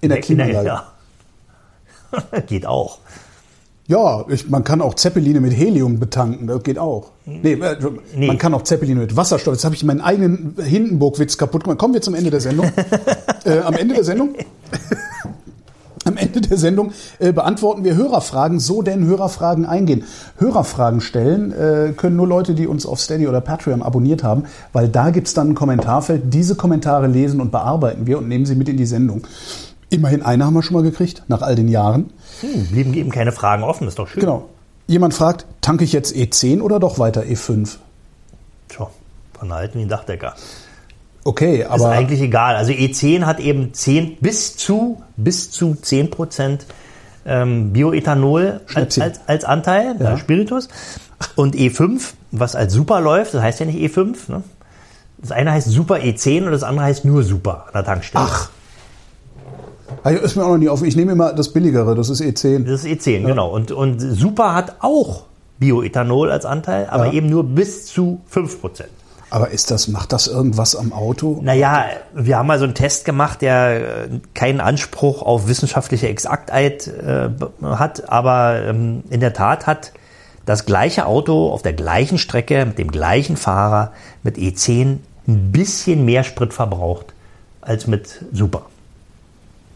In der Klimaanlage. ja. [LAUGHS] Geht auch. Ja, ich, man kann auch Zeppeline mit Helium betanken, das geht auch. Nee, äh, Nee. man kann auch Zeppeline mit Wasserstoff. Jetzt habe ich meinen eigenen Hindenburg-Witz kaputt gemacht. Kommen wir zum Ende der Sendung. [LAUGHS] äh, am Ende der Sendung [LAUGHS] Am Ende der Sendung äh, beantworten wir Hörerfragen, so denn Hörerfragen eingehen. Hörerfragen stellen äh, können nur Leute, die uns auf Steady oder Patreon abonniert haben, weil da gibt's dann ein Kommentarfeld. Diese Kommentare lesen und bearbeiten wir und nehmen sie mit in die Sendung. Immerhin eine haben wir schon mal gekriegt, nach all den Jahren. Hm, blieben eben keine Fragen offen, ist doch schön. Genau. Jemand fragt, tanke ich jetzt E10 oder doch weiter E5? Tja, von alten wie ein Dachdecker. Okay, ist aber eigentlich egal. Also E10 hat eben 10 bis zu bis zu 10 Prozent ähm, Bioethanol als, als, als Anteil, Ja. äh, Spiritus. Und E5, was als Super läuft, das heißt ja nicht E5. Ne? Das eine heißt Super E10 und das andere heißt nur Super an der Tankstelle. Ach. Ah, ist mir auch noch nie auf. Ich nehme immer das billigere, das ist E E10. Das ist E10, genau. Und, und Super hat auch Bioethanol als Anteil, aber Ja. eben nur bis zu 5 Prozent. Aber ist das, macht das irgendwas am Auto? Naja, wir haben mal so einen Test gemacht, der äh, keinen Anspruch auf wissenschaftliche Exaktheit äh, hat, aber ähm, in der Tat hat das gleiche Auto auf der gleichen Strecke mit dem gleichen Fahrer mit E10 ein bisschen mehr Sprit verbraucht als mit Super.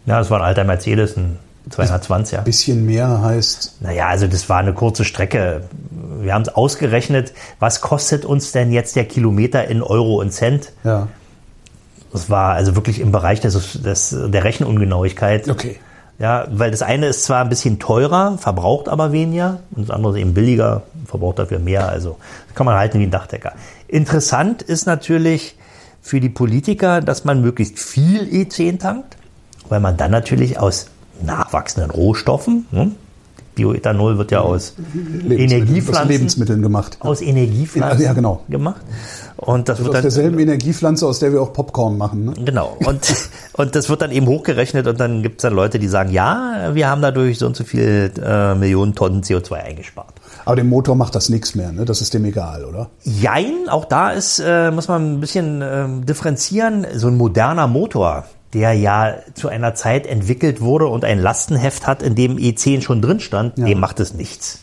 Ja, das war ein alter Mercedes, ein 220er. Ein bisschen mehr heißt, Naja, also das war eine kurze Strecke. Wir haben es ausgerechnet, was kostet uns denn jetzt der Kilometer in Euro und Cent? ja. Das war also wirklich im Bereich des, des, der Rechenungenauigkeit. Okay. Ja, weil das eine ist zwar ein bisschen teurer, verbraucht aber weniger und das andere ist eben billiger, verbraucht dafür mehr. Also das kann man halten wie ein Dachdecker. Interessant ist natürlich für die Politiker, dass man möglichst viel E10 tankt, weil man dann natürlich aus nachwachsenden Rohstoffen, ne? Bioethanol wird ja aus Lebensmittel, aus Energiepflanzen, Lebensmitteln gemacht. aus Energiepflanzen Ja, genau. gemacht. Und das Also wird aus dann derselben Energiepflanze, aus der wir auch Popcorn machen. Ne? Genau. Und, [LAUGHS] und das wird dann eben hochgerechnet und dann gibt es dann Leute, die sagen, ja, wir haben dadurch so und so viel äh, Millionen Tonnen CO2 eingespart. Aber dem Motor macht das nichts mehr, ne? Das ist dem egal, oder? Jein, auch da ist, äh, muss man ein bisschen ähm, differenzieren. So ein moderner Motor, der ja zu einer Zeit entwickelt wurde und ein Lastenheft hat, in dem E10 schon drin stand, dem macht es nichts.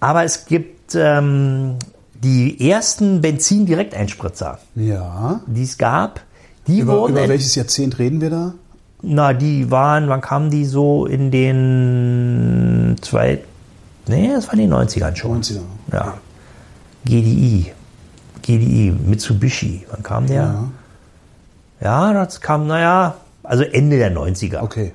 Aber es gibt ähm, die ersten Benzin-Direkteinspritzer, Ja. die es gab. Die Über, wurden über welches Jahrzehnt reden wir da? Na, die waren, wann kamen die so in den zwei, nee, das waren die 90ern schon. 90er. Ja. GDI. GDI, Mitsubishi, wann kam der? Ja, das kam, naja, also Ende der 90er. Okay.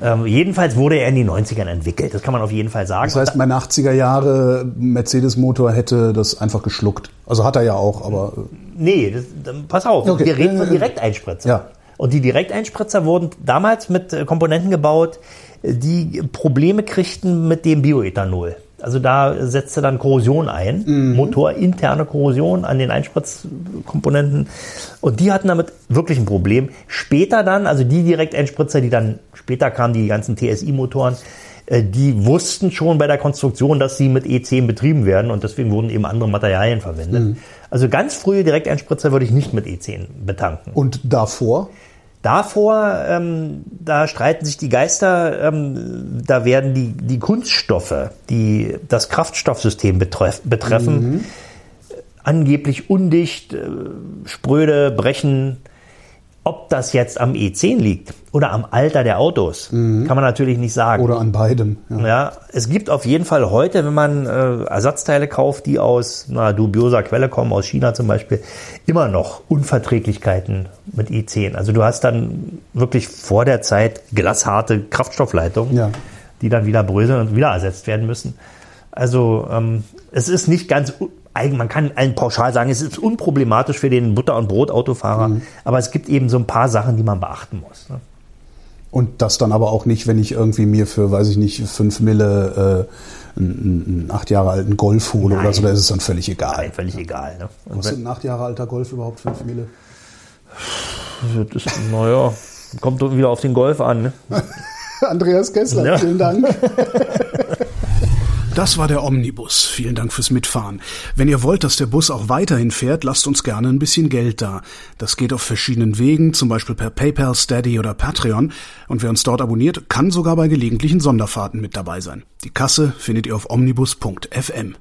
Ähm, jedenfalls wurde er in den 90ern entwickelt, das kann man auf jeden Fall sagen. Das heißt, mein 80er Jahre Mercedes-Motor hätte das einfach geschluckt. Also hat er ja auch, aber Nee, das, pass auf, Okay. wir reden Ja, von ja, ja. Direkteinspritzer. Ja. Und die Direkteinspritzer wurden damals mit äh, Komponenten gebaut, äh, die Probleme kriegten mit dem Bioethanol. Also da setzte dann Korrosion ein, Mhm. motorinterne Korrosion an den Einspritzkomponenten. Und die hatten damit wirklich ein Problem. Später dann, also die Direkteinspritzer, die dann später kamen, die ganzen TSI-Motoren, äh, die wussten schon bei der Konstruktion, dass sie mit E10 betrieben werden und deswegen wurden eben andere Materialien verwendet. Mhm. Also ganz frühe Direkteinspritzer würde ich nicht mit E10 betanken. und davor? Davor, ähm, da streiten sich die Geister, ähm, da werden die, die Kunststoffe, die das Kraftstoffsystem betreff, betreffen, äh, angeblich undicht, äh, spröde, brechen. Ob das jetzt am E10 liegt oder am Alter der Autos, kann man natürlich nicht sagen. Oder an beidem? Ja. Ja, es gibt auf jeden Fall heute, wenn man äh, Ersatzteile kauft, die aus na, dubioser Quelle kommen, aus China zum Beispiel, immer noch Unverträglichkeiten mit E10. Also du hast dann wirklich vor der Zeit glasharte Kraftstoffleitungen, Ja. die dann wieder bröseln und wieder ersetzt werden müssen. Also ähm, es ist nicht ganz, man kann allen pauschal sagen, es ist unproblematisch für den Butter- und Brotautofahrer, aber es gibt eben so ein paar Sachen, die man beachten muss. Ne? Und das dann aber auch nicht, wenn ich irgendwie mir für, weiß ich nicht, fünf Mille äh, einen, einen acht Jahre alten Golf hole oder Nein. so, da ist es dann völlig egal. Nein, völlig egal. Ne? Und Kostet ein acht Jahre alter Golf überhaupt fünf Mille? Das ist, naja, kommt wieder auf den Golf an. Ne? [LAUGHS] Andreas Kessler, Ja. vielen Dank. [LAUGHS] Das war der Omnibus. Vielen Dank fürs Mitfahren. Wenn ihr wollt, dass der Bus auch weiterhin fährt, lasst uns gerne ein bisschen Geld da. Das geht auf verschiedenen Wegen, zum Beispiel per PayPal, Steady oder Patreon. Und wer uns dort abonniert, kann sogar bei gelegentlichen Sonderfahrten mit dabei sein. Die Kasse findet ihr auf omnibus.fm.